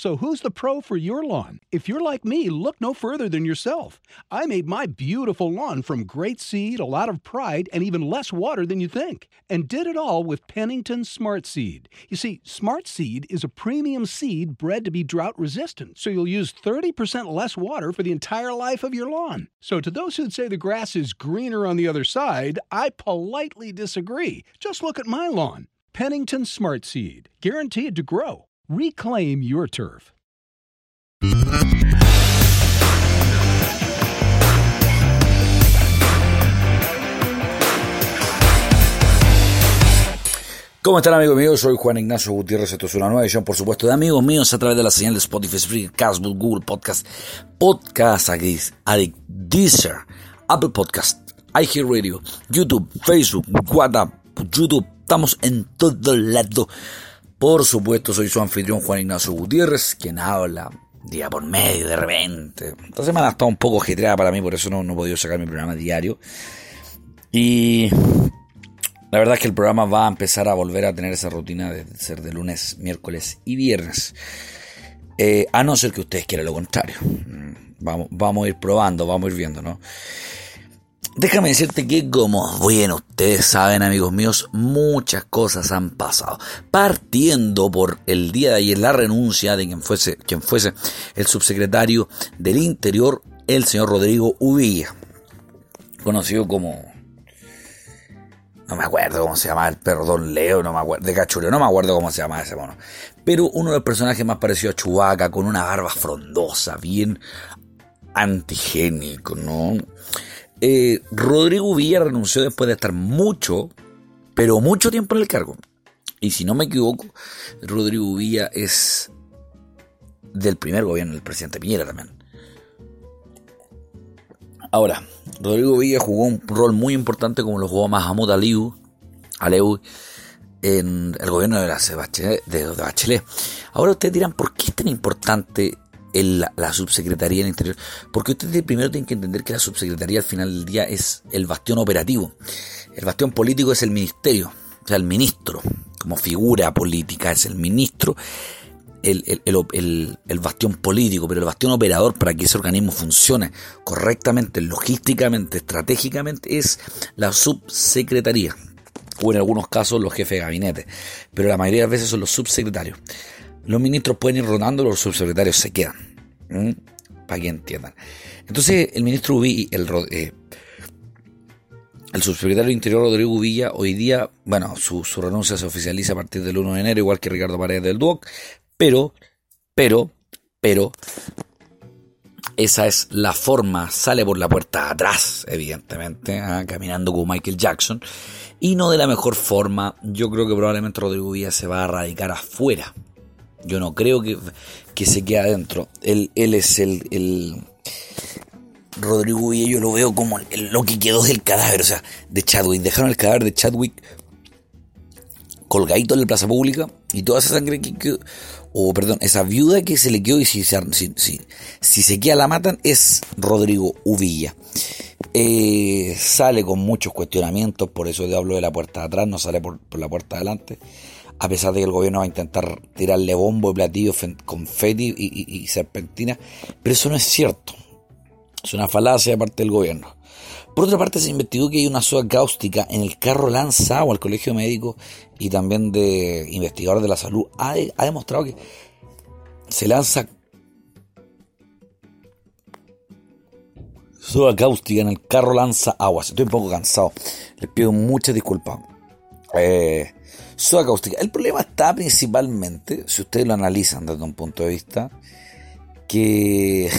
So who's the pro for your lawn? If you're like me, look no further than yourself. I made my beautiful lawn from great seed, a lot of pride, and even less water than you think. And did it all with Pennington Smart Seed. You see, Smart Seed is a premium seed bred to be drought resistant, so you'll use 30% less water for the entire life of your lawn. So to those who'd say the grass is greener on the other side, I politely disagree. Just look at my lawn. Pennington Smart Seed, guaranteed to grow. Reclaim your turf. ¿Cómo están amigos míos? Soy Juan Ignacio Gutiérrez, esto es una nueva edición por supuesto de amigos míos a través de la señal de Spotify, Spreaker, Castbook, Google Podcast, Podcast Addict, Deezer, Apple Podcast, iHeartRadio, YouTube, Facebook, WhatsApp, YouTube, estamos en todo lado. Por supuesto, soy su anfitrión Juan Ignacio Gutiérrez, quien habla día por medio de repente. Esta semana ha estado un poco ajetreada para mí, por eso no, no he podido sacar mi programa diario. Y la verdad es que el programa va a empezar a volver a tener esa rutina de ser de lunes, miércoles y viernes. Eh, a no ser que ustedes quieran lo contrario. Mm, vamos, vamos a ir probando, vamos a ir viendo, ¿no? Déjame decirte que como bueno ustedes saben amigos míos, muchas cosas han pasado. Partiendo por el día de ayer la renuncia de quien fuese, quien fuese el subsecretario del Interior, el señor Rodrigo Uvilla, conocido como no me acuerdo cómo se llama el Leo, no me acuerdo, de Cachuleo, no me acuerdo cómo se llama ese mono. Pero uno de los personajes más parecido a Chubaca, con una barba frondosa, bien antigénico, ¿no? Eh, Rodrigo Villa renunció después de estar mucho, pero mucho tiempo en el cargo. Y si no me equivoco, Rodrigo Villa es del primer gobierno del presidente Piñera también. Ahora, Rodrigo Villa jugó un rol muy importante como lo jugó Mahamud Aliu, Aleu en el gobierno de, la de, Bachelet. Ahora ustedes dirán, ¿por qué es tan importante la subsecretaría del Interior? Porque ustedes primero tienen que entender que la subsecretaría al final del día es el bastión operativo. El bastión político es el ministerio, o sea, el ministro, como figura política, es el ministro el, el, bastión político, pero el bastión operador para que ese organismo funcione correctamente, logísticamente, estratégicamente, es la subsecretaría, o en algunos casos los jefes de gabinete, pero la mayoría de las veces son los subsecretarios. Los ministros pueden ir rotando, los subsecretarios se quedan, para que entiendan. Entonces, el ministro Ubi, el, eh, el subsecretario Interior Rodrigo Villa hoy día, bueno, su, su, renuncia se oficializa a partir del 1 de enero, igual que Ricardo Paredes del DUOC, pero, pero, pero, esa es la forma, sale por la puerta atrás, evidentemente, ¿ah? caminando como Michael Jackson, y no de la mejor forma. Yo creo que probablemente Rodrigo Villa se va a radicar afuera. Yo no creo que, que se quede adentro. Él, él es el, el, Rodrigo Villa, yo lo veo como lo que quedó del cadáver, o sea, de Chadwick. Dejaron el cadáver de Chadwick colgadito en la plaza pública y toda esa sangre que, quedó o perdón, esa viuda que se le quedó y si se, si, si, se queda la matan es Rodrigo Uvilla. Eh, sale con muchos cuestionamientos, por eso te hablo de la puerta de atrás, no sale por, la puerta de adelante, a pesar de que el gobierno va a intentar tirarle bombo y platillo, confeti y, y serpentina, pero eso no es cierto, es una falacia de parte del gobierno. Por otra parte, se investigó que hay una soda cáustica en el carro lanzado al colegio médico y también de investigadores de la salud. Ha, demostrado que se lanza soda cáustica en el carro lanza aguas. Estoy un poco cansado. Les pido muchas disculpas. Eh, soda cáustica. El problema está principalmente, si ustedes lo analizan desde un punto de vista, que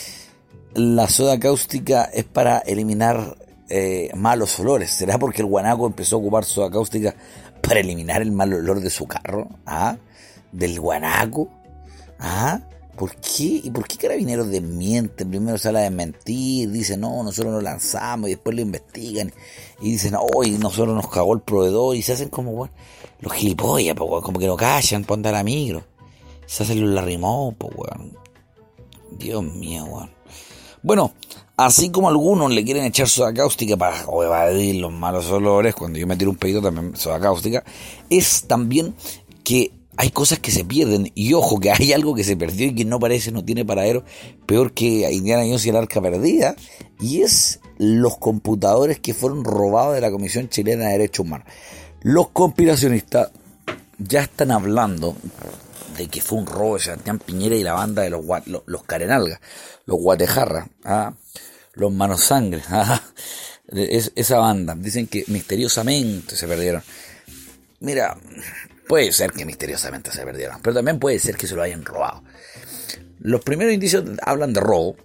la soda cáustica es para eliminar eh, malos olores. ¿Será porque el guanaco empezó a ocupar soda cáustica para eliminar el mal olor de su carro? ¿Ah? ¿Del guanaco? ¿Ah? ¿Por qué? ¿Y por qué Carabineros desmienten? Primero sale a desmentir, dicen, no, nosotros lo lanzamos, y después lo investigan, y dicen, hoy nosotros nos cagó el proveedor, y se hacen como, bueno, los gilipollas, como que no callan, andar a migro. Se hacen los larrimó, pues, weón. Dios mío, weón. Bueno, así como algunos le quieren echar soda cáustica para evadir los malos olores, cuando yo me tiro un pedito también soda cáustica, es también que hay cosas que se pierden. Y ojo, que hay algo que se perdió y que no parece, no tiene paradero, peor que Indiana Jones y el arca perdida. Y es los computadores que fueron robados de la Comisión Chilena de Derechos Humanos. Los conspiracionistas ya están hablando de que fue un robo de Sebastián Piñera y la banda de los, los, Carenalgas, los Guatejarras, ¿ah? los Manos Sangre, ¿ah? esa banda. Dicen que misteriosamente se perdieron. Mira, Puede ser que misteriosamente se perdieron, pero también puede ser que se lo hayan robado. Los primeros indicios hablan de robo.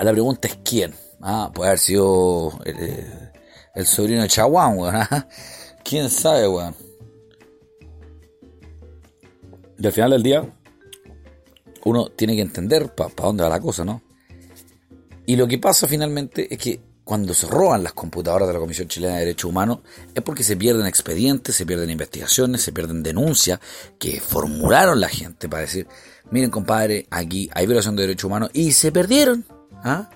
La pregunta es quién. Ah, puede haber sido el, sobrino de Chaguán, weón. ¿ah? ¿Quién sabe, weón? Y al final del día, uno tiene que entender para dónde va la cosa, ¿no? Y lo que pasa finalmente es que cuando se roban las computadoras de la Comisión Chilena de Derechos Humanos es porque se pierden expedientes, se pierden investigaciones, se pierden denuncias que formularon la gente para decir, miren compadre, aquí hay violación de derechos humanos y se perdieron. ¿ah?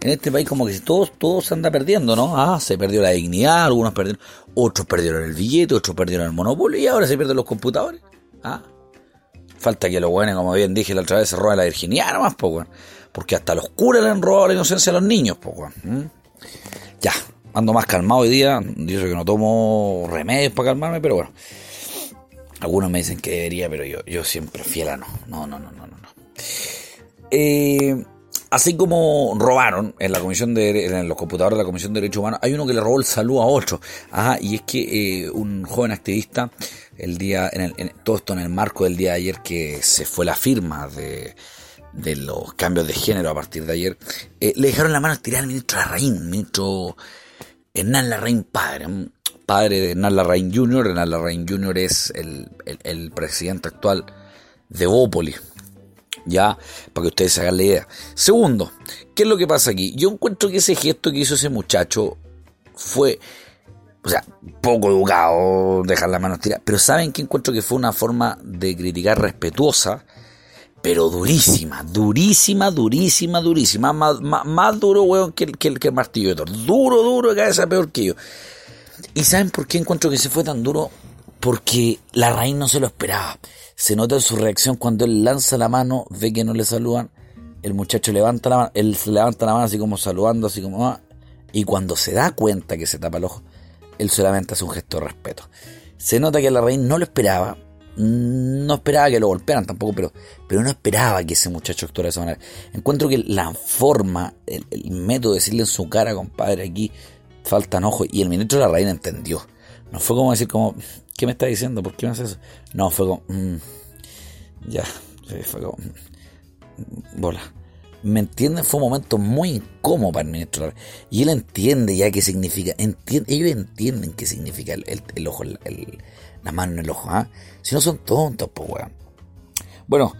En este país como que todos, todos se anda perdiendo, ¿no? Ah, se perdió la dignidad, algunos perdieron, otros perdieron el billete, otros perdieron el monopolio y ahora se pierden los computadores. ¿ah? Falta que los buenos, como bien dije la otra vez, se roben la virginidad nomás, pues, bueno. Porque hasta los curas le han robado la inocencia a los niños, pues, weón. Ya, ando más calmado hoy día. Digo que no tomo remedios para calmarme, pero bueno. Algunos me dicen que debería, pero yo, yo siempre fiel a no. No, no, no, no, no. Eh, así como robaron en la comisión de en los computadores de la Comisión de Derechos Humanos, hay uno que le robó el saludo a otro. Ajá, y es que eh, un joven activista, el día, en, el, todo esto en el marco del día de ayer que se fue la firma de de los cambios de género a partir de ayer, eh, le dejaron la mano tirar al ministro Larraín, ministro Hernán Larraín padre, padre de Hernán Larraín Jr. Hernán Larraín Jr. es el, el, presidente actual de Bópoli. Ya, para que ustedes se hagan la idea. Segundo, ¿qué es lo que pasa aquí? Yo encuentro que ese gesto que hizo ese muchacho fue, o sea, poco educado, dejar la mano tirar, pero ¿saben que encuentro que fue una forma de criticar respetuosa? Pero durísima, durísima, durísima, durísima. Más, duro, weón, que, que, que el martillo de Thor. Duro, duro, de cabeza peor que yo. ¿Y saben por qué encuentro que se fue tan duro? Porque la raíz no se lo esperaba. Se nota en su reacción cuando él lanza la mano, ve que no le saludan. El muchacho levanta la mano, él levanta la mano así como saludando, así como. Ah, y cuando se da cuenta que se tapa el ojo, él solamente hace un gesto de respeto. Se nota que la raíz no lo esperaba, no esperaba que lo golpearan tampoco, pero, pero no esperaba que ese muchacho actuara de esa manera. Encuentro que la forma, el, método de decirle en su cara, compadre, aquí faltan ojos, y el ministro de la reina entendió. No fue como decir como, ¿qué me está diciendo? ¿Por qué me hace eso? No, fue como, mm, ya, fue como, mm, bola. ¿Me entienden? Fue un momento muy incómodo para el ministro. Y él entiende ya qué significa. Ellos entienden qué significa el, el ojo, el, la mano en el ojo, ¿ah? Si no son tontos, pues, weón. Bueno,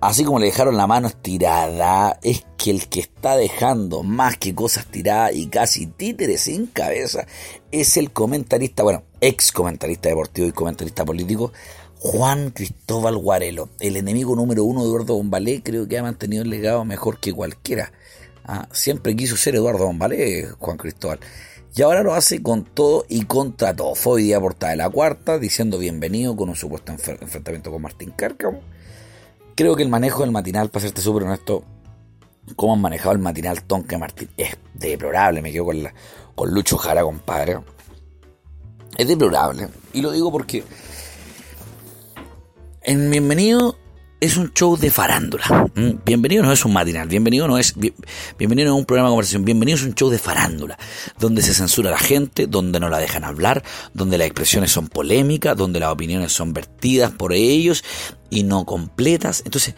así como le dejaron la mano estirada, es que el que está dejando más que cosas tiradas y casi títeres sin cabeza es el comentarista, bueno, ex comentarista deportivo y comentarista político, Juan Cristóbal Guarelo, el enemigo número uno de Eduardo Bombalé, creo que ha mantenido el legado mejor que cualquiera. ¿ah? Siempre quiso ser Eduardo Bombalé, Juan Cristóbal. Y ahora lo hace con todo y contra todo. Fue hoy día portada de la cuarta, diciendo bienvenido con un supuesto enfrentamiento con Martín Cárcamo. Creo que el manejo del matinal, para serte súper honesto, cómo han manejado el matinal Tonka Martín, es deplorable. Me quedo con, con Lucho Jara, compadre. Es deplorable. Y lo digo porque en Bienvenido es un show de farándula. Mm, bienvenido no es un matinal, bienvenido no es bienvenido no es un programa de conversación, bienvenido es un show de farándula, donde se censura a la gente, donde no la dejan hablar, donde las expresiones son polémicas, donde las opiniones son vertidas por ellos y no completas. Entonces,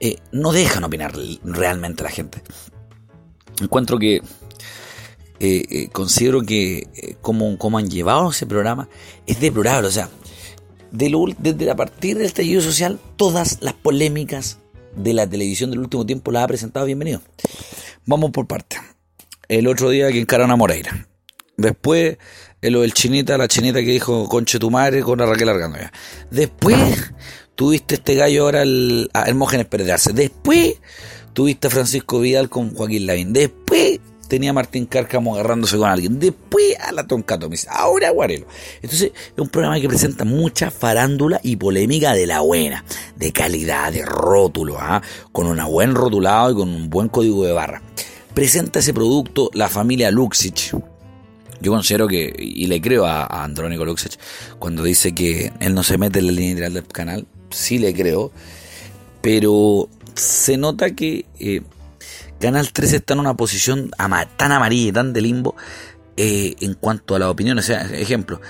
eh, no dejan opinar realmente a la gente. Encuentro que eh, eh, considero que como, como han llevado ese programa es deplorable. O sea, desde a partir del estallido social, todas las polémicas de la televisión del último tiempo las ha presentado bienvenido. Vamos por parte. El otro día que encaran a Moreira. Después, lo del chinita, la chinita que dijo conche tu madre con la Raquel Argandoya. Después, tuviste este gallo ahora, el, a Hermógenes Después, tuviste a Francisco Vidal con Joaquín Lavín. Después, tenía Martín Cárcamo agarrándose con alguien. Después a la Tomis. Ahora Guarelo. Entonces es un programa que presenta mucha farándula y polémica de la buena, de calidad, de rótulo, ¿ah? con un buen rotulado y con un buen código de barra. Presenta ese producto la familia Luxich. Yo considero que, y le creo a, Andrónico Luxich, cuando dice que él no se mete en la línea editorial del canal, sí le creo, pero se nota que eh, Canal 13 está en una posición tan amarilla y tan de limbo eh, en cuanto a las opiniones. O sea, ejemplo,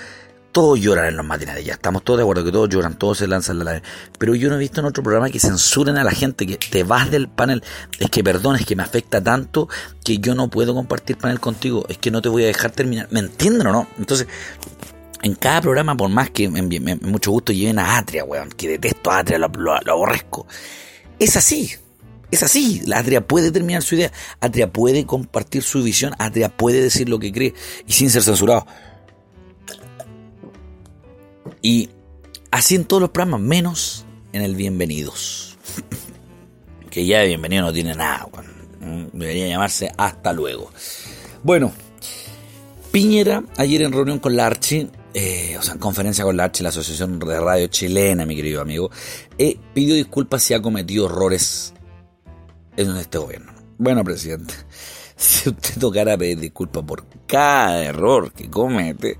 todos lloran en los matinales, ya estamos todos de acuerdo que todos lloran, todos se lanzan la Pero yo no he visto en otro programa que censuren a la gente, que te vas del panel, es que perdón, es que me afecta tanto que yo no puedo compartir panel contigo, es que no te voy a dejar terminar. ¿Me entienden o no? Entonces, en cada programa, por más que mucho gusto lleven a Atria, weón, que detesto a Atria, lo aborrezco. Es así, es así, la puede terminar su idea, Atria puede compartir su visión, Atria puede decir lo que cree y sin ser censurado. Y así en todos los programas, menos en el Bienvenidos. que ya de bienvenido no tiene nada, debería llamarse Hasta luego. Bueno, Piñera, ayer en reunión con la eh, o sea, en conferencia con la la Asociación de Radio Chilena, mi querido amigo, eh, pidió disculpas si ha cometido errores en este gobierno. Bueno, presidente, si usted tocara pedir disculpas por cada error que comete,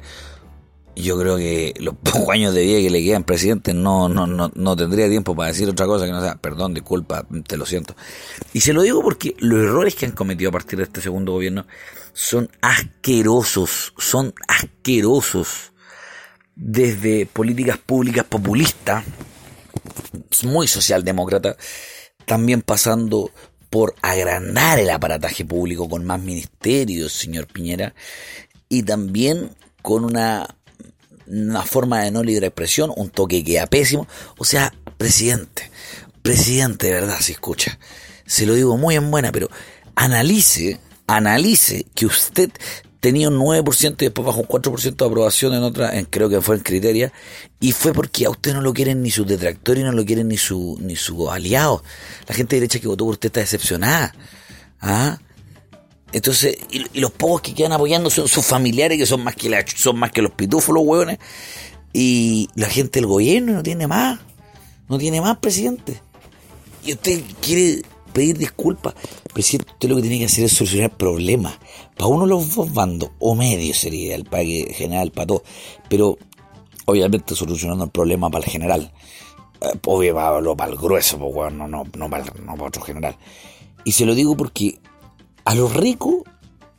yo creo que los pocos años de vida que le quedan presidente no, no, no, no tendría tiempo para decir otra cosa que no sea, perdón, disculpa, te lo siento. Y se lo digo porque los errores que han cometido a partir de este segundo gobierno son asquerosos, son asquerosos. Desde políticas públicas populistas, muy socialdemócrata, también pasando por agrandar el aparataje público con más ministerios, señor Piñera, y también con una, una forma de no libre expresión, un toque que pésimo. O sea, presidente, presidente de verdad, si escucha, se lo digo muy en buena, pero analice, analice que usted tenía un 9% y después bajó un 4% de aprobación en otra, en, creo que fue en Criteria, y fue porque a usted no lo quieren ni sus detractores, no lo quieren ni su ni sus aliados. La gente derecha que votó por usted está decepcionada. ¿Ah? Entonces, y, los pocos que quedan apoyando son sus familiares, que son más que la, son más que los pitufos, los hueones. Y la gente del gobierno no tiene más. No tiene más presidente. Y usted quiere pedir disculpas. Presidente, usted lo que tiene que hacer es solucionar problemas. Para uno los dos bandos, o medio sería el pague general para todos. Pero obviamente solucionando el problema para el general. Eh, obviamente para el grueso, pues, no, no, no, para, no para otro general. Y se lo digo porque a los ricos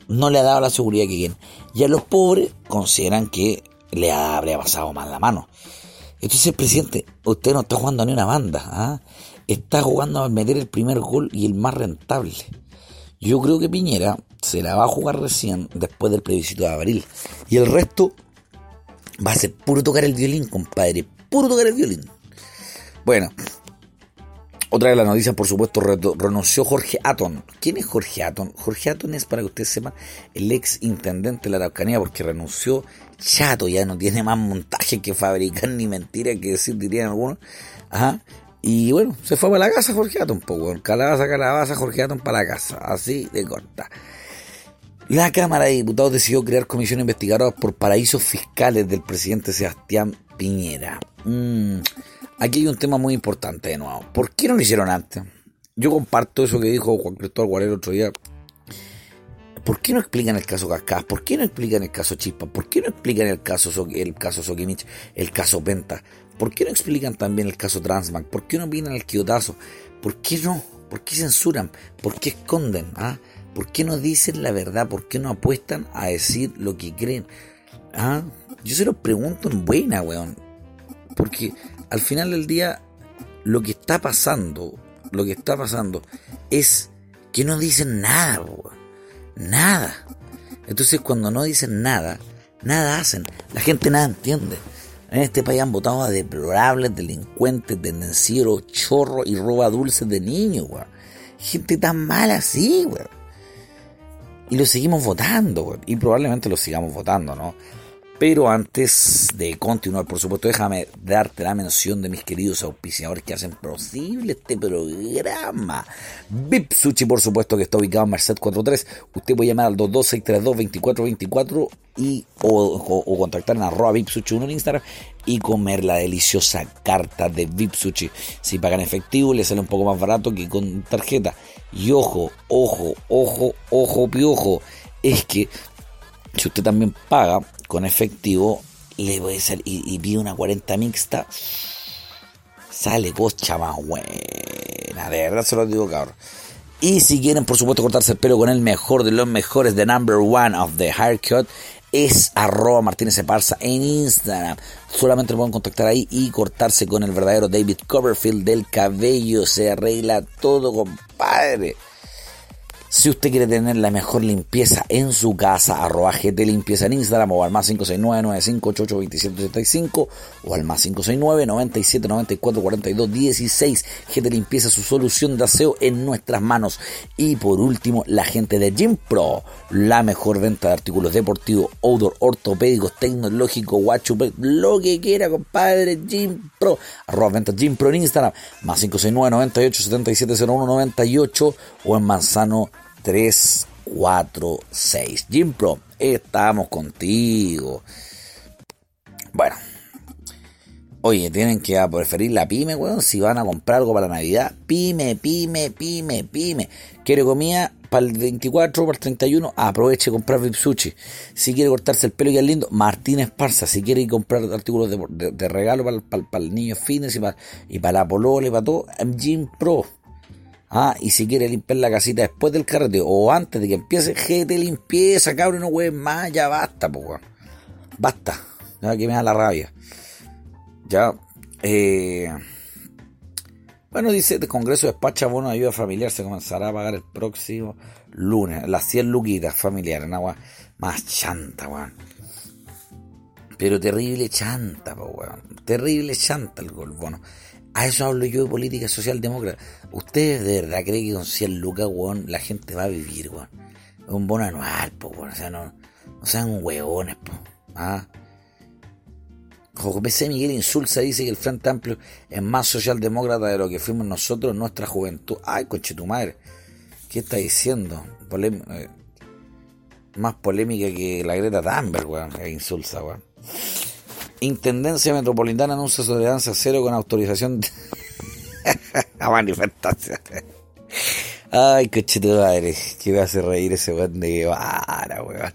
no le ha dado la seguridad que quieren. Y a los pobres consideran que le habría pasado mal la mano. Entonces, presidente, usted no está jugando ni una banda. ¿ah? está jugando a meter el primer gol y el más rentable. Yo creo que Piñera se la va a jugar recién después del plebiscito de abril. Y el resto va a ser puro tocar el violín, compadre. Puro tocar el violín. Bueno, otra de las noticias, por supuesto, renunció Jorge Aton. ¿Quién es Jorge Aton? Jorge Aton es, para que ustedes sepan, el ex intendente de la Araucanía, porque renunció chato, ya no tiene más montaje que fabricar ni mentira que decir, dirían algunos. Ajá. Y bueno, se fue para la casa Jorge Atom, poco. Calabaza, calabaza, Jorge Atom para la casa. Así de corta. La Cámara de Diputados decidió crear comisión investigadora por paraísos fiscales del presidente Sebastián Piñera. Mm, aquí hay un tema muy importante de nuevo. ¿Por qué no lo hicieron antes? Yo comparto eso que dijo Juan Cristóbal Guarero otro día. ¿Por qué no explican el caso Cascás? ¿Por qué no explican el caso Chispa? ¿Por qué no explican el caso, el caso Sokimich, el caso Penta? ¿Por qué no explican también el caso Transbank? ¿Por qué no opinan el quiotazo? ¿Por qué no? ¿Por qué censuran? ¿Por qué esconden? ¿Ah? ¿Por qué no dicen la verdad? ¿Por qué no apuestan a decir lo que creen? ¿Ah? Yo se lo pregunto en buena, weón. Porque al final del día, lo que está pasando, lo que está pasando es que no dicen nada, weón. Nada. Entonces cuando no dicen nada, nada hacen. La gente nada entiende. En este país han votado a deplorables, delincuentes, tendencieros, chorros y roba dulces de niños, weón. Gente tan mala así, weón. Y lo seguimos votando. Y probablemente lo sigamos votando, ¿no? Pero antes de continuar, por supuesto, déjame darte la mención de mis queridos auspiciadores que hacen posible este programa. VIP Sushi, por supuesto, que está ubicado en Merced 43. Usted puede llamar al 22632-2424 y, o, contactar en arroba VIP Sushi 1 en Instagram y comer la deliciosa carta de VIP Sushi. Si pagan efectivo, le sale un poco más barato que con tarjeta. Y ojo, ojo, ojo, ojo, piojo. Es que si usted también paga con efectivo, le a salir y, pide una 40 mixta, sale cocha más buena. De verdad se lo digo, cabrón. Y si quieren, por supuesto, cortarse el pelo con el mejor de los mejores, the number one of the haircut, es arroba Martínez Eparza en Instagram. Solamente lo pueden contactar ahí y cortarse con el verdadero David Coverfield del cabello. Se arregla todo, compadre. Si usted quiere tener la mejor limpieza en su casa, arroba GT Limpieza en Instagram o al más 569-9588-2775 o al más 569-9794-4216. GT Limpieza, su solución de aseo en nuestras manos. Y por último, la gente de Gym Pro, la mejor venta de artículos deportivos, outdoor, ortopédicos, tecnológicos, guacho, lo que quiera, compadre. Gym Pro, arroba venta Gym Pro en Instagram, más 569-98770198 o en Manzano 3, 4, 6. Jim Pro, estamos contigo. Bueno. Oye, tienen que preferir la pyme, weón. Si van a comprar algo para la Navidad, pyme, pyme, pyme, pyme. Quiere comida para el 24, para el 31, aproveche comprar Vipsuchi. Si quiere cortarse el pelo y es lindo, Martínez Parza. Si quiere comprar artículos de, regalo para, el niño fitness y para, y para la polola y para todo, Jim Pro. Ah, y si quiere limpiar la casita después del carreteo o antes de que empiece, gente limpieza, cabrón, no hueves más, ya basta, pues, Basta, ya que me da la rabia. Ya, eh, bueno, dice, el Congreso despacha bono de ayuda familiar, se comenzará a pagar el próximo lunes, las 100 luquitas familiares, agua más chanta, weón. Pero terrible chanta, pues, weón. Terrible chanta el bueno. A eso hablo yo de política socialdemócrata. ¿Ustedes de verdad creen que con 100 lucas, weón, la gente va a vivir, weón? Es un bono anual, po, weón. O sea, no, no sean huevones, po. ¿Ah? José Miguel Insulza dice que el Frente Amplio es más socialdemócrata de lo que fuimos nosotros nuestra juventud. Ay, coche tu madre. ¿Qué está diciendo? Eh, más polémica que la Greta Thunberg, weón. Insulza, weón. Intendencia Metropolitana anuncia tolerancia cero con autorización a manifestación. Ay, coche de madre, que me hace reír ese weón de Guevara, weón.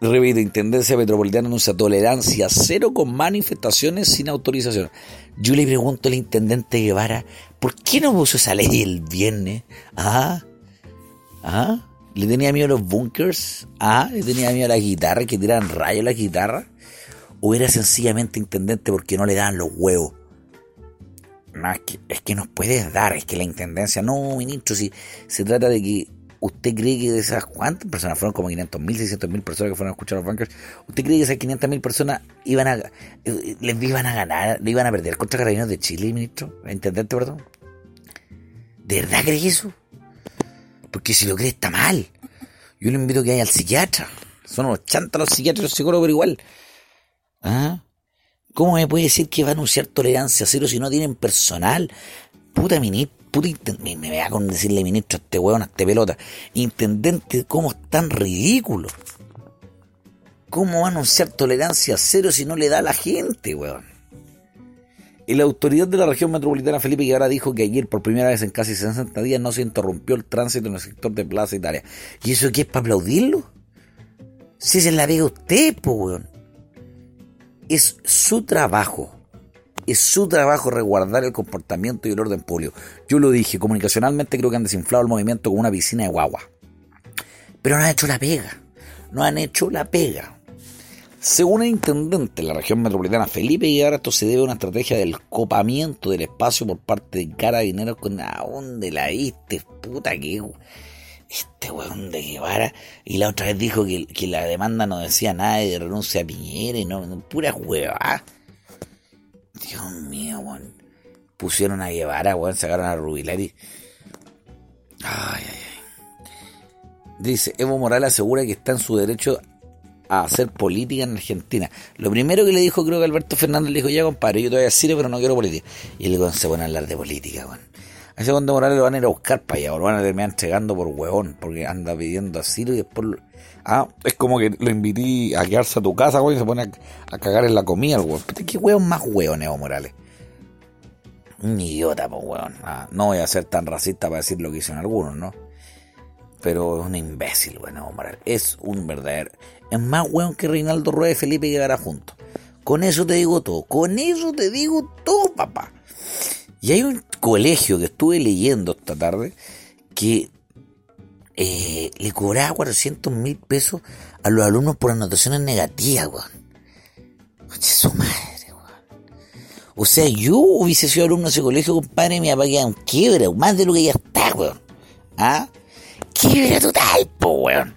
Repito, Intendencia Metropolitana anuncia tolerancia cero con manifestaciones sin autorización. Yo le pregunto al intendente Guevara, ¿por qué no puso esa ley el viernes? ¿Ah? ¿Ah? ¿Le tenía miedo a los bunkers? ¿Ah? ¿Le tenía miedo a la guitarra que tiran rayos la guitarra? ¿O era sencillamente intendente porque no le dan los huevos? No, es que, es que nos puedes dar, es que la intendencia, no, ministro, si se trata de que usted cree que de esas cuántas personas fueron como 500 mil, 600 mil personas que fueron a escuchar a los bunkers, usted cree que esas 500 mil personas iban a, eh, les iban a ganar, le iban a perder contra Carabineros de Chile, ministro, intendente, perdón. ¿De verdad cree eso? Porque si lo cree está mal. Yo le invito que vaya al psiquiatra. Son unos chantas los psiquiatras y los psicólogos, igual. ¿Ah? ¿Cómo me puede decir que va a anunciar tolerancia cero si no tienen personal? Puta ministro, puta me, me voy a con decirle ministro a este huevón, a este pelota. Intendente, ¿cómo es tan ridículo? ¿Cómo va a anunciar tolerancia cero si no le da a la gente, weón? Y la autoridad de la región metropolitana Felipe Guevara dijo que ayer por primera vez en casi 60 días no se interrumpió el tránsito en el sector de Plaza Italia. ¿Y eso qué es para aplaudirlo? Si se la ve usted, po, weón. Es su trabajo. Es su trabajo resguardar el comportamiento y el orden público. Yo lo dije, comunicacionalmente creo que han desinflado el movimiento como una piscina de guagua. Pero no han hecho la pega. No han hecho la pega. Según el intendente de la región metropolitana Felipe Guevara, esto se debe a una estrategia del copamiento del espacio por parte de Carabineros con a dónde la viste, puta que este weón de Guevara. Y la otra vez dijo que, la demanda no decía nada de renuncia a Piñera y no, pura hueva. Dios mío, weón. Pusieron a Guevara, weón, sacaron a Rubilari. Ay, ay, ay. Dice, Evo Morales asegura que está en su derecho a hacer política en Argentina. Lo primero que le dijo, creo que Alberto Fernández le dijo, ya compadre, yo te voy pero no quiero política. Y el se pone a hablar de política, weón. Ese cuando Morales lo van a ir a buscar para allá, lo van a terminar entregando por huevón, porque anda pidiendo asilo y después... Ah, es como que lo invité a quedarse a tu casa, weón, y se pone a, cagar en la comida, weón. ¿Qué huevón más huevón, Evo Morales? Un idiota, pues, weón. Ah, no voy a ser tan racista para decir lo que hicieron algunos, ¿no? Pero es un imbécil, Evo Morales. Es un verdadero... Es más weón que Reinaldo Rueda y Felipe Guevara juntos. Con eso te digo todo. Con eso te digo todo, papá. Y hay un colegio que estuve leyendo esta tarde que eh, le cobraba 400 mil pesos a los alumnos por anotaciones negativas, weón. Oye, su madre, weón. O sea, yo hubiese sido alumno de ese colegio, compadre, me había un quiebra, más de lo que ya está, weón. ¿Ah? Quiebra total, po, weón.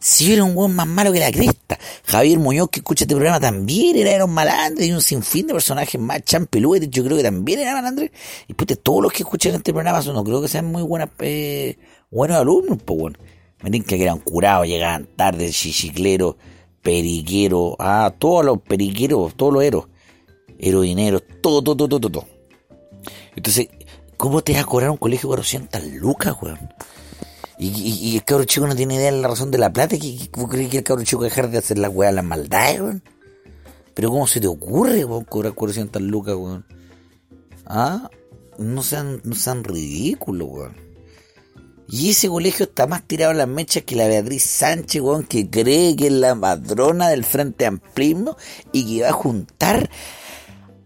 Si era un weón más malo que la cresta. Javier Muñoz, que escucha este programa, también era, era un malandro y un sinfín de personajes más. Champelúes, yo creo que también era malandro. Y pues todos los que escuchan este programa no creo que sean muy buenas, eh, buenos alumnos, pues bueno. Me dicen que eran curados, llegaban tarde, chichicleros, periqueros, ah, todos los periqueros, todos los héroes, Herodineros, todo, todo, todo, todo. Entonces, ¿cómo te vas a cobrar un colegio de 400 lucas, weón? Y, el cabro chico no tiene idea de la razón de la plata. ¿Cómo crees que el cabro chico dejar de hacer la weá, las maldades, weón? Pero ¿cómo se te ocurre, weón, cobrar 400 lucas, weón? ¿Ah? No sean, no sean ridículos, weón. Y ese colegio está más tirado a las mechas que la Beatriz Sánchez, weón, que cree que es la madrona del Frente Amplismo y que va a juntar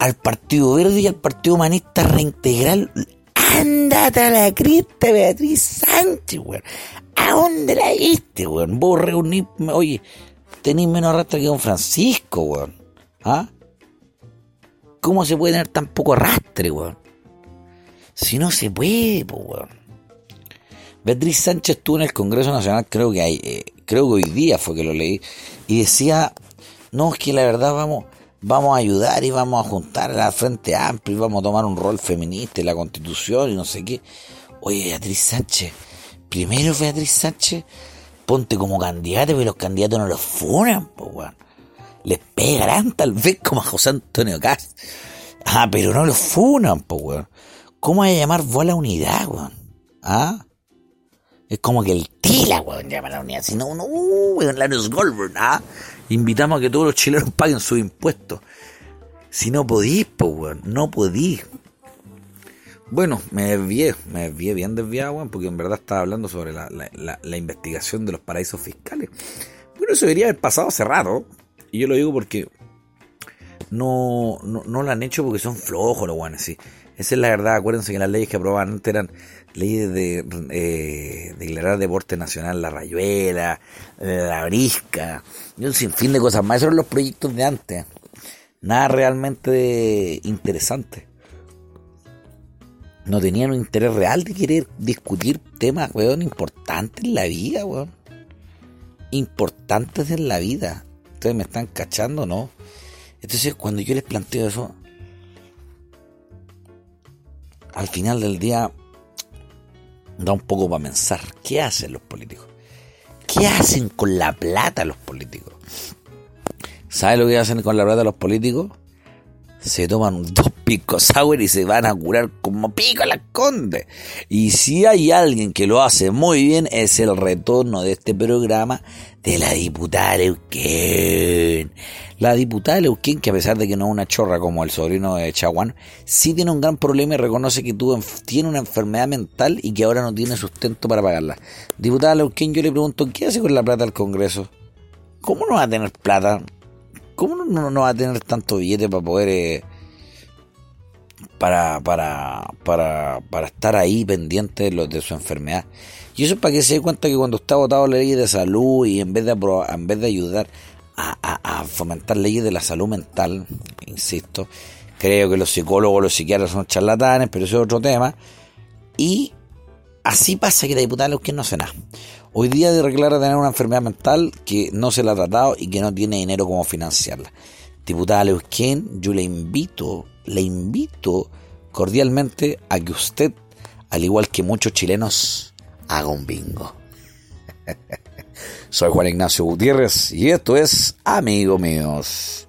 al Partido Verde y al Partido Humanista Reintegral Ándate a la crista, Beatriz Sánchez, weón. ¿A dónde la viste, weón? Vos reunís, oye, tenés menos arrastre que don Francisco, weón. ¿Ah? ¿Cómo se puede tener tan poco arrastre, weón? Si no se puede, pues, weón. Beatriz Sánchez estuvo en el Congreso Nacional, creo que hay, eh, creo que hoy día fue que lo leí, y decía, no, es que la verdad vamos, vamos a ayudar y vamos a juntar a la Frente Amplio y vamos a tomar un rol feminista en la Constitución y no sé qué. Oye, Beatriz Sánchez, primero Beatriz Sánchez, ponte como candidata, pero los candidatos no los funan, pues, weón. Les pegarán tal vez como a José Antonio Cast. Ah, pero no los funan, pues, weón. ¿Cómo hay a llamar vos a la unidad, weón? ¿Ah? Es como que el tila, weón, llama a la unidad. Si no, uh, weón, Larios Goldberg, ¿ah? Invitamos a que todos los chilenos paguen sus impuestos. Si no podís, pues, weón, no podís. Bueno, me desvié, me desvié bien desviado, weón, porque en verdad estaba hablando sobre la, la, investigación de los paraísos fiscales. Bueno, eso debería haber pasado hace rato. Y yo lo digo porque no, no, no lo han hecho porque son flojos los weones, sí. Esa es la verdad. Acuérdense que las leyes que aprobaban antes eran leyes de eh, declarar deporte nacional la rayuela, la brisca, y un sinfín de cosas más. Esos eran los proyectos de antes. Nada realmente interesante. No tenían un interés real de querer discutir temas, weón, importantes en la vida, weón. Importantes en la vida. Ustedes me están cachando, ¿no? Entonces, cuando yo les planteo eso, al final del día da un poco para pensar. ¿Qué hacen los políticos? ¿Qué hacen con la plata los políticos? ¿Sabe lo que hacen con la plata los políticos? Se toman dos picos sour y se van a curar como pico la conde. Y si hay alguien que lo hace muy bien, es el retorno de este programa de la diputada Leuquén. La diputada Leuquén, que a pesar de que no es una chorra como el sobrino de Chaguán, sí tiene un gran problema y reconoce que tuvo, tiene una enfermedad mental y que ahora no tiene sustento para pagarla. Diputada Leuquén, yo le pregunto, ¿qué hace con la plata del Congreso? ¿Cómo no va a tener plata? ¿Cómo no, no va a tener tanto billete para poder... Eh, para, para, para, para estar ahí pendiente de, de su enfermedad. Y eso es para que se dé cuenta que cuando está votado la ley de salud y en vez de, en vez de ayudar a, fomentar leyes de la salud mental, insisto, creo que los psicólogos, los psiquiatras son charlatanes, pero eso es otro tema. Y así pasa que la diputada que no hace nada. Hoy día declara tener una enfermedad mental que no se la ha tratado y que no tiene dinero como financiarla. Diputada Leusquén, yo le invito, le invito cordialmente a que usted, al igual que muchos chilenos, haga un bingo. Soy Juan Ignacio Gutiérrez y esto es Amigo Míos.